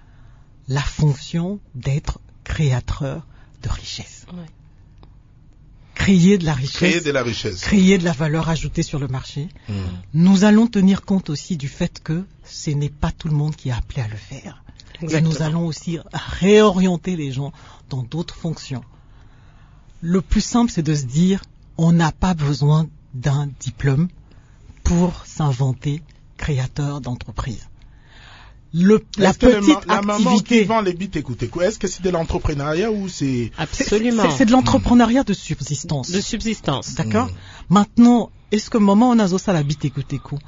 la fonction d'être créateur de richesse. Créer de la richesse. Créer de la richesse. Créer de la valeur ajoutée sur le marché. Hmm. Nous allons tenir compte aussi du fait que ce n'est pas tout le monde qui est appelé à le faire. Et nous allons aussi réorienter les gens dans d'autres fonctions. Le plus simple, c'est de se dire, on n'a pas besoin d'un diplôme pour s'inventer créateur d'entreprise. Le, la petite la, maman qui vend les bits, écoutez, est-ce que c'est de l'entrepreneuriat ou c'est absolument c'est de l'entrepreneuriat de subsistance. De subsistance. D'accord? Mm. Maintenant, est-ce que maman on a ça la bite écoutez quoi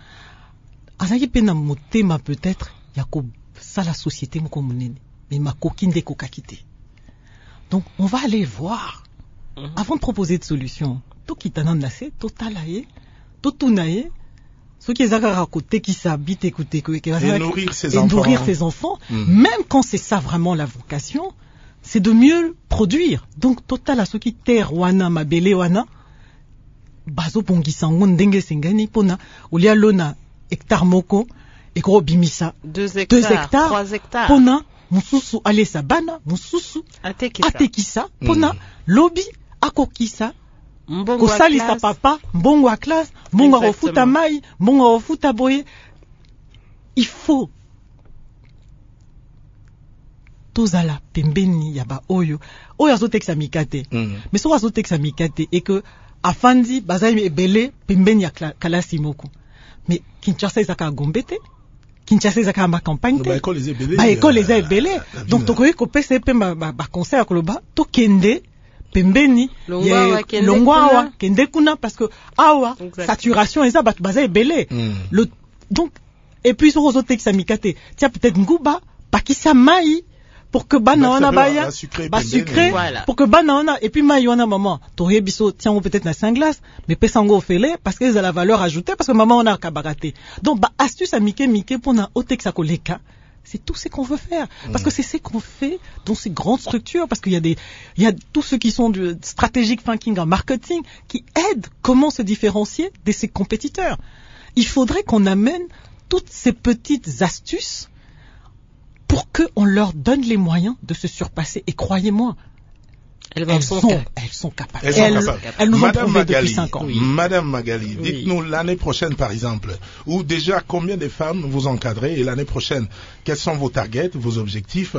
Azaki peut-être yako ça la société moko monene mais ma coquine de kokakite. Donc on va aller voir mm-hmm. avant de proposer de solutions. To kitana nase, to talaye, to tunaye, qui à côté qui s'habitent, écouter, et nourrir ses enfants, nourrir ses enfants mm. même quand c'est ça vraiment la vocation, c'est de mieux produire. Donc total à ceux qui terre wana mabele wana bazo bongisa ngo ndenge sengani pona ulia lona hectare moko ekoro bimisa deux hectares, deux hectares trois hectares. pona mususu alesa bana mususu atekisa, atekisa pona mm. lobi akokisa. Kosalisa papa mbongo ya classe mbongo ya kofuta mai mbongo ya kofuta boye. Il faut tozala pembeni ya baoyo oyo. Azotekisa mika te mm. mais soki azotekisa mika te e ke afandi bazali ebele pembeni ya kalasi moko. Mais kinshasa ezaka gombe te kinshasa ezaka ya bakampagne te. Baekole eza ebele donc tokoki kopesa ye mpe baconseil ya koloba tokende pembeni longwa awa kende kuna. parce que awa saturation eza bato baza ebele. Mm. donc epuis puis soki ozotekisa mika te tia peut-être nguba bakisa mai pour que bana wana baya basucré voilà. pour que bana wana et puis mai wana mama toyebi so tiango peut-être na saint glace mais pesa yango ofele parce que eza la valeur ajoutée parce que mama wana akabaka te donc ba astuce ya mike mike mpona otekisa koleka c'est tout ce qu'on veut faire. Parce que mm. c'est ce qu'on fait dans ces grandes structures. Parce qu'il y a des, il y a tous ceux qui sont du strategic thinking en marketing qui aident comment se différencier de ses compétiteurs. Il faudrait qu'on amène toutes ces petites astuces pour qu'on leur donne les moyens de se surpasser. Et croyez-moi, elles, sont, elles sont capables. Elles, sont capables. elles nous Madame ont Magali, depuis 5 ans. Oui. Madame Magali, oui. dites-nous l'année prochaine par exemple, ou déjà combien de femmes vous encadrez et l'année prochaine, quels sont vos targets, vos objectifs,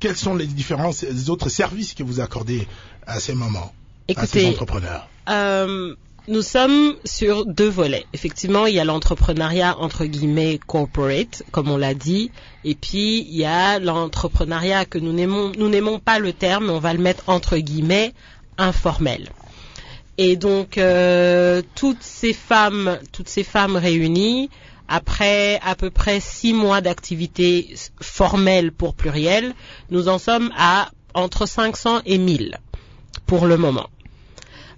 quels sont les différents les autres services que vous accordez à ces mamans, Écoutez, à ces entrepreneurs? euh, nous sommes sur deux volets. Effectivement, il y a l'entrepreneuriat entre guillemets corporate, comme on l'a dit, et puis il y a l'entrepreneuriat que nous n'aimons, nous n'aimons pas le terme, on va le mettre entre guillemets informel. Et donc euh, toutes ces femmes, toutes ces femmes réunies, après à peu près six mois d'activité formelle pour pluriel, nous en sommes à entre 500 et 1000 pour le moment.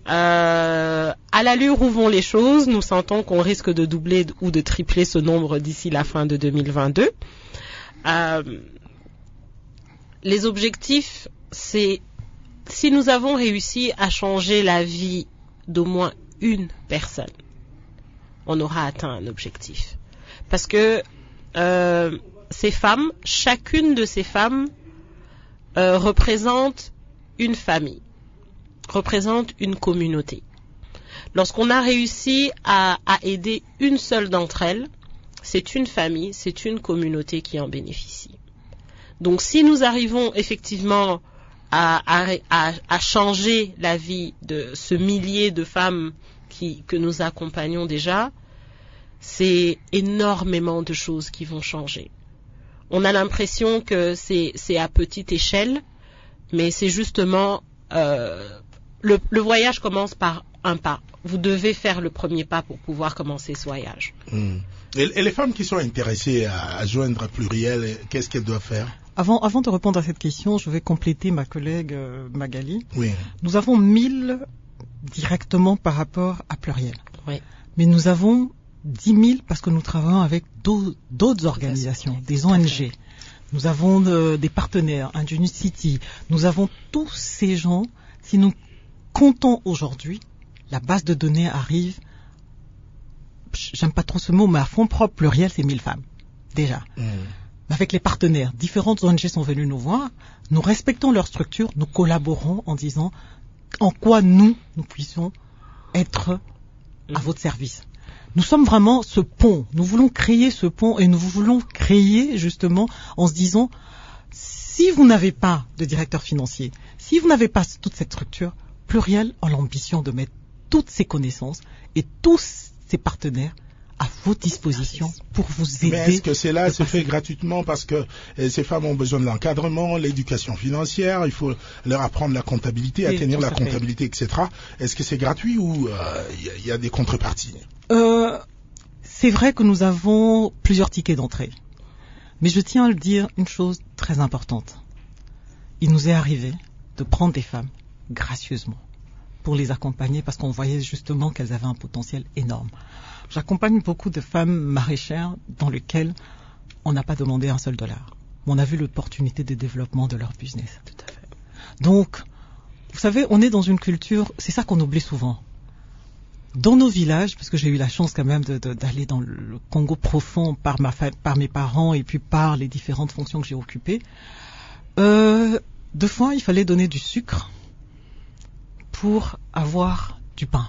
Euh, à l'allure où vont les choses, nous sentons qu'on risque de doubler ou de tripler ce nombre d'ici la fin de 2022. Euh, les objectifs, c'est si nous avons réussi à changer la vie d'au moins une personne, on aura atteint un objectif. Parce que euh, ces femmes, chacune de ces femmes euh, représente une famille, représente une communauté. Lorsqu'on a réussi à, aider une seule d'entre elles, c'est une famille, c'est une communauté qui en bénéficie. Donc si nous arrivons effectivement à, changer la vie de ce millier de femmes que nous accompagnons déjà, c'est énormément de choses qui vont changer. On a l'impression que c'est à petite échelle, mais c'est justement euh, le, le, voyage commence par un pas. Vous devez faire le premier pas pour pouvoir commencer ce voyage. Mmh. Et, et, les femmes qui sont intéressées à, à joindre Pluriel, qu'est-ce qu'elles doivent faire avant, avant de répondre à cette question, je vais compléter ma collègue euh, Magali. Oui. Nous avons 1000 directement par rapport à Pluriel. Oui. Mais nous avons 10 000 parce que nous travaillons avec d'autres organisations, des ONG. Nous avons euh, des partenaires, City. Nous avons tous ces gens. Si nous comptons aujourd'hui, la base de données arrive, j'aime pas trop ce mot, mais à fond propre pluriel, c'est 1000 femmes. Déjà. Mmh. Avec les partenaires, différentes ONG sont venues nous voir. Nous respectons leur structure, nous collaborons en disant en quoi nous, nous puissions être à votre service. Nous sommes vraiment ce pont. Nous voulons créer ce pont et nous voulons créer justement en se disant si vous n'avez pas de directeur financier, si vous n'avez pas toute cette structure, Pluriel a l'ambition de mettre toutes ses connaissances et tous ses partenaires à votre disposition pour vous aider. Mais est-ce que cela se fait gratuitement parce que euh, ces femmes ont besoin de l'encadrement, l'éducation financière, il faut leur apprendre la comptabilité, à tenir la comptabilité, etc. Est-ce que c'est gratuit ou il euh, y, y, a des contreparties? Euh, C'est vrai que nous avons plusieurs tickets d'entrée. Mais je tiens à le dire une chose très importante. Il nous est arrivé de prendre des femmes gracieusement pour les accompagner parce qu'on voyait justement qu'elles avaient un potentiel énorme. J'accompagne beaucoup de femmes maraîchères dans lesquelles on n'a pas demandé un seul dollar. On a vu l'opportunité de développement de leur business. Tout à fait. Donc, vous savez, on est dans une culture, c'est ça qu'on oublie souvent. Dans nos villages, parce que j'ai eu la chance quand même d'aller dans le Congo profond par, ma, par mes parents et puis par les différentes fonctions que j'ai occupées, euh, deux fois, il fallait donner du sucre pour avoir du pain.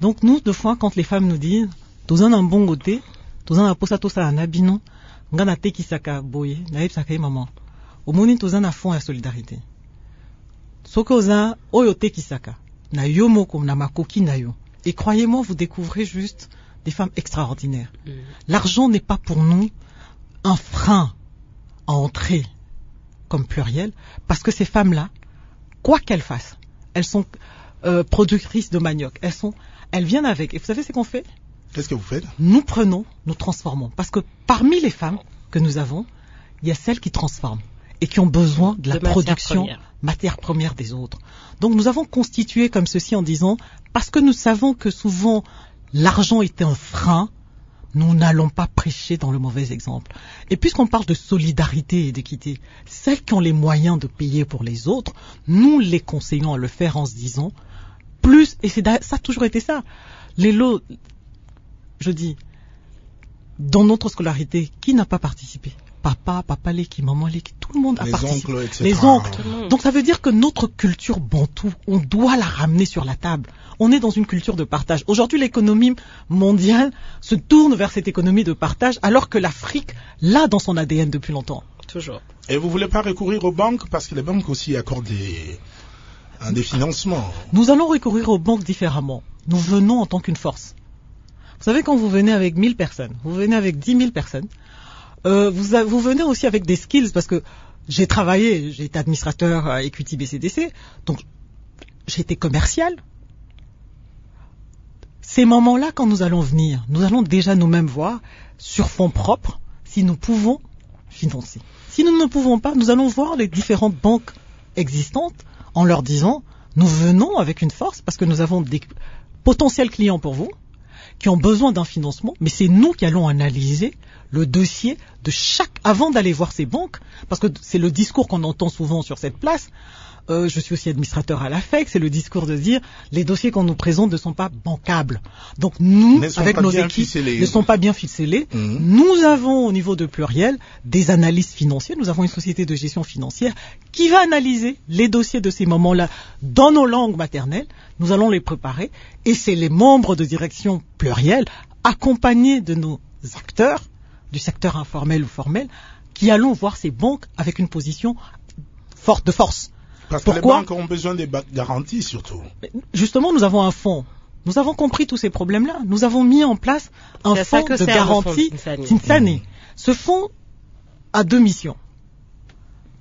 Donc nous, deux fois, quand les femmes nous disent, toza na mbongo te, toza na posa tosala na bino, nga natekisaka boye, nayebisaka ye mama, omoni toza na fond ya solidarité. soki oza oyo otekisaka na yo moko na makoki na yo et croyez-moi vous découvrez juste des femmes extraordinaires Mm. l'argent n'est pas pour nous un frein à entrer comme pluriel parce que ces femmes-là quoi qu'elles fassent elles sont euh, productrices de manioc. Elles sont elles viennent avec. Et vous savez ce qu'on fait? Qu'est-ce que vous faites? Nous prenons, nous transformons. Parce que parmi les femmes que nous avons, il y a celles qui transforment et qui ont besoin de la De production matière première des autres. Donc nous avons constitué comme ceci en disant, parce que nous savons que souvent l'argent est un frein, nous n'allons pas prêcher dans le mauvais exemple. Et puisqu'on parle de solidarité et d'équité, celles qui ont les moyens de payer pour les autres, nous les conseillons à le faire en se disant, plus, et c'est ça a toujours été ça, les lots, je dis, dans notre scolarité, qui n'a pas participé? Papa, papa Leki, maman Leki, tout le monde a Les participé. oncles, etc. Les oncles. Tout le monde. Donc ça veut dire que notre culture bantou, on doit la ramener sur la table. On est dans une culture de partage. Aujourd'hui, l'économie mondiale se tourne vers cette économie de partage, alors que l'Afrique l'a dans son ADN depuis longtemps. Toujours. Et vous voulez pas recourir aux banques? Parce que les banques aussi accordent des, un des financements. Nous allons recourir aux banques différemment. Nous venons en tant qu'une force. Vous savez, quand vous venez avec 1000 personnes, vous venez avec 10 000 personnes, euh, vous, venez aussi avec des skills parce que j'ai travaillé, j'ai été administrateur à Equity BCDC, donc j'ai été commercial. Ces moments-là, quand nous allons venir, nous allons déjà nous-mêmes voir sur fonds propres si nous pouvons financer. Si nous ne pouvons pas, nous allons voir les différentes banques existantes en leur disant Nous venons avec une force parce que nous avons des potentiels clients pour vous qui ont besoin d'un financement, mais c'est nous qui allons analyser le dossier de chaque avant d'aller voir ces banques, parce que c'est le discours qu'on entend souvent sur cette place. Euh, je suis aussi administrateur à la FEC, c'est le discours de dire les dossiers qu'on nous présente ne sont pas bancables. Donc nous, avec nos équipes, ficelés. ne sont pas bien ficelés. Mhm. Nous avons au niveau de pluriel des analystes financiers. Nous avons une société de gestion financière qui va analyser les dossiers de ces moments-là dans nos langues maternelles. Nous allons les préparer et c'est les membres de direction plurielle, accompagnés de nos acteurs du secteur informel ou formel, qui allons voir ces banques avec une position forte de force. Parce que les Pourquoi banques ont besoin des garanties surtout. Justement, nous avons un fonds. Nous avons compris tous ces problèmes-là. Nous avons mis en place un fonds que de garantie Tinsani. Ce fonds a deux missions.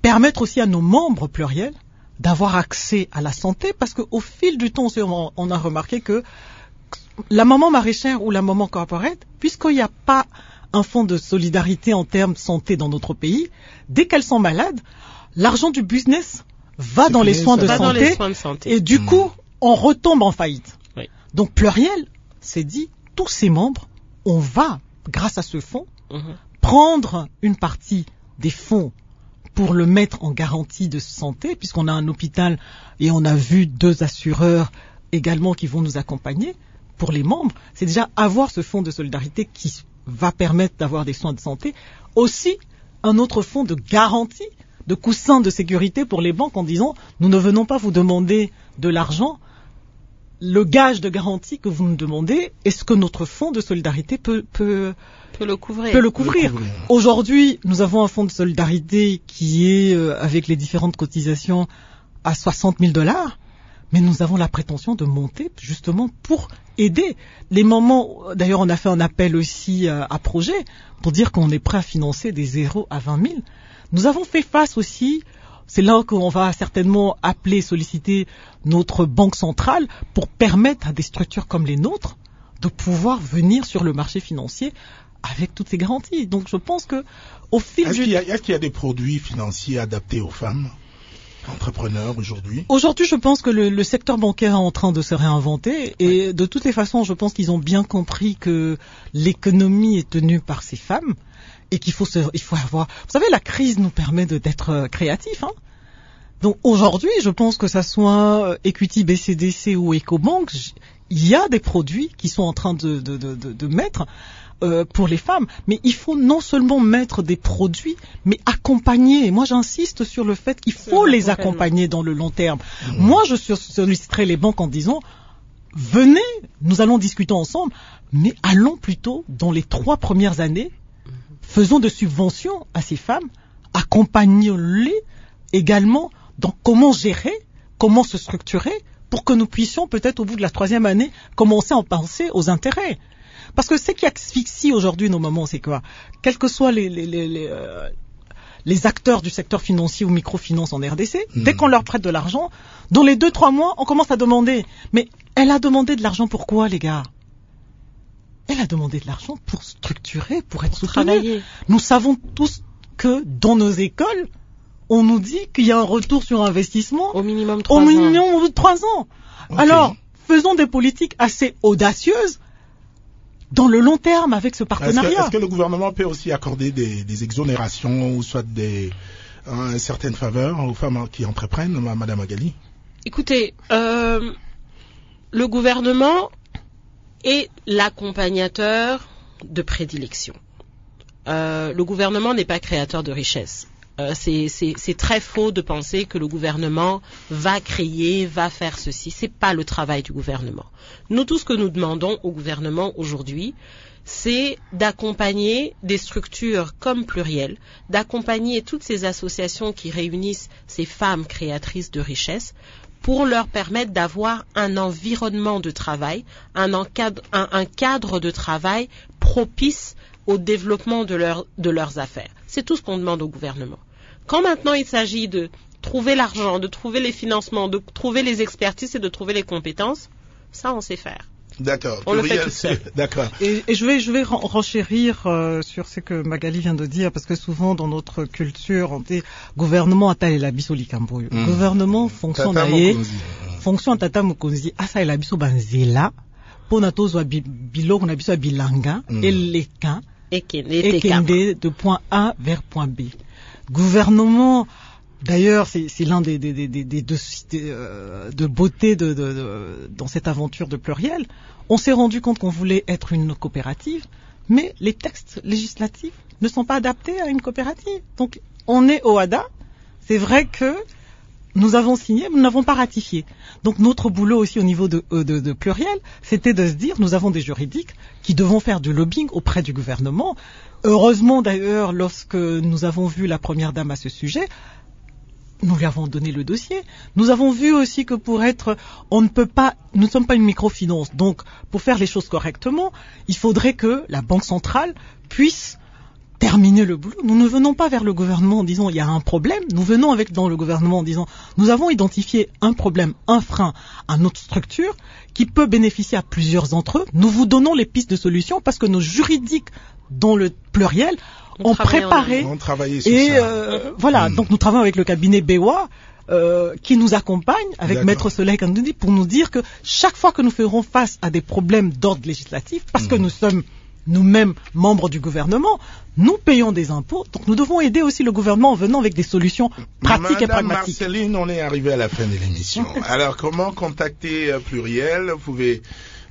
Permettre aussi à nos membres pluriels d'avoir accès à la santé, parce qu'au fil du temps, on- on a remarqué que la maman maraîchère ou la maman corporate, puisqu'il n'y a pas un fonds de solidarité en termes de santé dans notre pays, dès qu'elles sont malades, l'argent du business va dans les soins de va Pas dans les santé soins de santé. et du Hmm. coup, on retombe en faillite. Oui. Donc pluriel, c'est dit, tous ces membres, on va, grâce à ce fonds, Mhm. prendre une partie des fonds pour le mettre en garantie de santé, puisqu'on a un hôpital et on a vu deux assureurs également qui vont nous accompagner pour les membres. C'est déjà avoir ce fonds de solidarité qui va permettre d'avoir des soins de santé. Aussi, un autre fonds de garantie, de coussin de sécurité pour les banques en disant, nous ne venons pas vous demander de l'argent, le gage de garantie que vous nous demandez, est-ce que notre fonds de solidarité peut, peut, Peut le couvrir. peut le couvrir. couvrir. Aujourd'hui, nous avons un fonds de solidarité qui est, euh, avec les différentes cotisations, à 60 000 dollars, mais nous avons la prétention de monter justement pour aider les moments. D'ailleurs, on a fait un appel aussi euh, à projet pour dire qu'on est prêt à financer des 0 à 20 000. Nous avons fait face aussi. C'est là qu'on va certainement appeler, solliciter notre banque centrale pour permettre à des structures comme les nôtres de pouvoir venir sur le marché financier avec toutes ces garanties. Donc je pense que au fil Est-ce du est-ce qu'il y a des produits financiers adaptés aux femmes? Entrepreneurs aujourd'hui Aujourd'hui, je pense que le, le secteur bancaire est en train de se réinventer et de toutes les façons, je pense qu'ils ont bien compris que l'économie est tenue par ces femmes et qu'il faut se, il faut avoir. Vous savez, la crise nous permet de- d'être euh, créatifs. Hein Donc aujourd'hui, je pense que ça soit euh, Equity, BCDC ou EcoBank, il y a des produits qui sont en train de, de, de- de mettre euh, pour les femmes. Mais il faut non seulement mettre des produits, mais accompagner. Moi, j'insiste sur le fait qu'il faut le les accompagner dans le long terme. Moi, je solliciterai les banques en disant venez, nous allons discuter ensemble, mais allons plutôt dans les trois premières années, faisons de subventions à ces femmes, accompagnons-les également dans comment gérer, comment se structurer, pour que nous puissions peut-être au bout de la troisième année commencer à en penser aux intérêts. Parce que ce qui asphyxie aujourd'hui nos mamans, c'est quoi? Quels que soient les, les, les, les, euh, les acteurs du secteur financier ou microfinance en RDC, dès qu'on leur prête de l'argent, dans les deux, trois mois, on commence à demander. Mais elle a demandé de l'argent pourquoi, les gars? Elle a demandé de l'argent pour structurer, pour être soutenue. Travailler. Nous savons tous que dans nos écoles, on nous dit qu'il y a un retour sur investissement Au minimum trois ans. minimum au de trois ans. Alors, faisons des politiques assez audacieuses dans le long terme avec ce Est-ce que, partenariat. est-ce que le gouvernement peut aussi accorder des, des exonérations ou soit des euh, certaines faveurs aux femmes qui entreprennent, ma- Madame Agali? Écoutez, euh, le gouvernement est l'accompagnateur de prédilection. Euh, le gouvernement n'est pas créateur de richesse. Euh, c'est- très faux de penser que le gouvernement va créer, va faire ceci. C'est pas le travail du gouvernement. Nous, tout ce que nous demandons au gouvernement aujourd'hui, c'est d'accompagner des structures comme Pluriel, d'accompagner toutes ces associations qui réunissent ces femmes créatrices de richesse pour leur permettre d'avoir un environnement de travail, un, cadre de travail propice au développement de leurs affaires. C'est tout ce qu'on demande au gouvernement. Quand maintenant il s'agit de trouver l'argent, de trouver les financements, de trouver les expertises et de trouver les compétences, ça on sait faire. D'accord. On le fait toute seule. D'accord. Et, et je vais, je vais ren- renchérir euh, sur ce que Magali vient de dire, parce que souvent dans notre culture, on dit gouvernement a la bisoli camboyo. Mm. Gouvernement aye, Mokonzi. fonction tata mokonzi asalela biso banzela mpona tozwa bi- biloko na biso bilanga Mm. eleka ekende de point A vers point B. Gouvernement, d'ailleurs, c'est l'un des, deux- euh, de beauté dans cette aventure de pluriel. On s'est rendu compte qu'on voulait être une coopérative, mais les textes législatifs ne sont pas adaptés à une coopérative. Donc, on est au HADA. C'est vrai que nous avons signé, mais nous n'avons pas ratifié. Donc notre boulot aussi au niveau de, euh, de, de pluriel, c'était de se dire, nous avons des juridiques qui devons faire du lobbying auprès du gouvernement. Heureusement d'ailleurs, lorsque nous avons vu la première dame à ce sujet, nous lui avons donné le dossier. Nous avons vu aussi que pour être, on ne peut pas, nous ne sommes pas une microfinance. Donc, pour faire les choses correctement, il faudrait que la Banque centrale puisse terminer le boulot. Nous ne venons pas vers le gouvernement en disant il y a un problème. Nous venons avec dans le gouvernement en disant nous avons identifié un problème, un frein à notre structure qui peut bénéficier à plusieurs d'entre eux. Nous vous donnons les pistes de solutions parce que nos juridiques dans le pluriel On ont préparé On travaillait sur et ça. euh, voilà, Mm. donc nous travaillons avec le cabinet BEWA euh, qui nous accompagne avec. Maître Soleil Kandoudi pour nous dire que chaque fois que nous ferons face à des problèmes d'ordre législatif, parce que Mm. nous sommes nous-mêmes membres du gouvernement, nous payons des impôts, donc nous devons aider aussi le gouvernement en venant avec des solutions pratiques et pragmatiques. Marceline, on est arrivé à la fin de l'émission. (laughs) Alors, comment contacter euh, Pluriel? Vous pouvez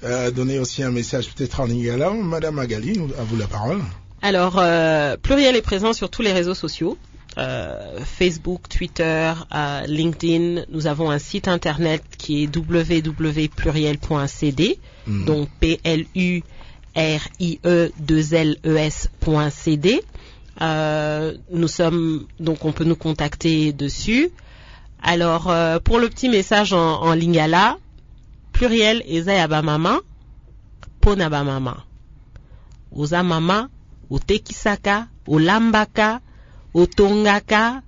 euh, donner aussi un message peut-être en lingala. Madame Magali, à vous la parole. Alors, euh, Pluriel est présent sur tous les réseaux sociaux. Euh, Facebook, Twitter, euh, LinkedIn. Nous avons un site internet qui est www.pluriel.cd. Mm. Donc P-L-U-R-I-E-2-L-E-S.cd. Euh, nous sommes, donc on peut nous contacter dessus. Alors, euh, pour le petit message en, en lingala, pluriel eza ya bamama, pona bamama. Oza mama, otekisaka, olambaka, otongaka,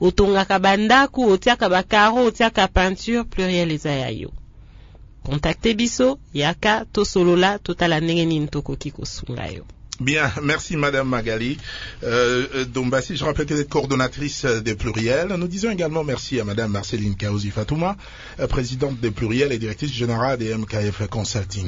otongaka bandako, otiaka bakaro, otiaka peinture, pluriel eza Contactez biso, yaka, tosolola, totala ndenge nini tokoki. Bien, merci Madame Magali. Euh, euh, Dombassi, je rappelle que vous êtes coordonnatrice euh, des pluriels. Nous disons également merci à Madame Marceline Kaouzi Fatouma, euh, présidente des pluriels et directrice générale des MKF Consulting.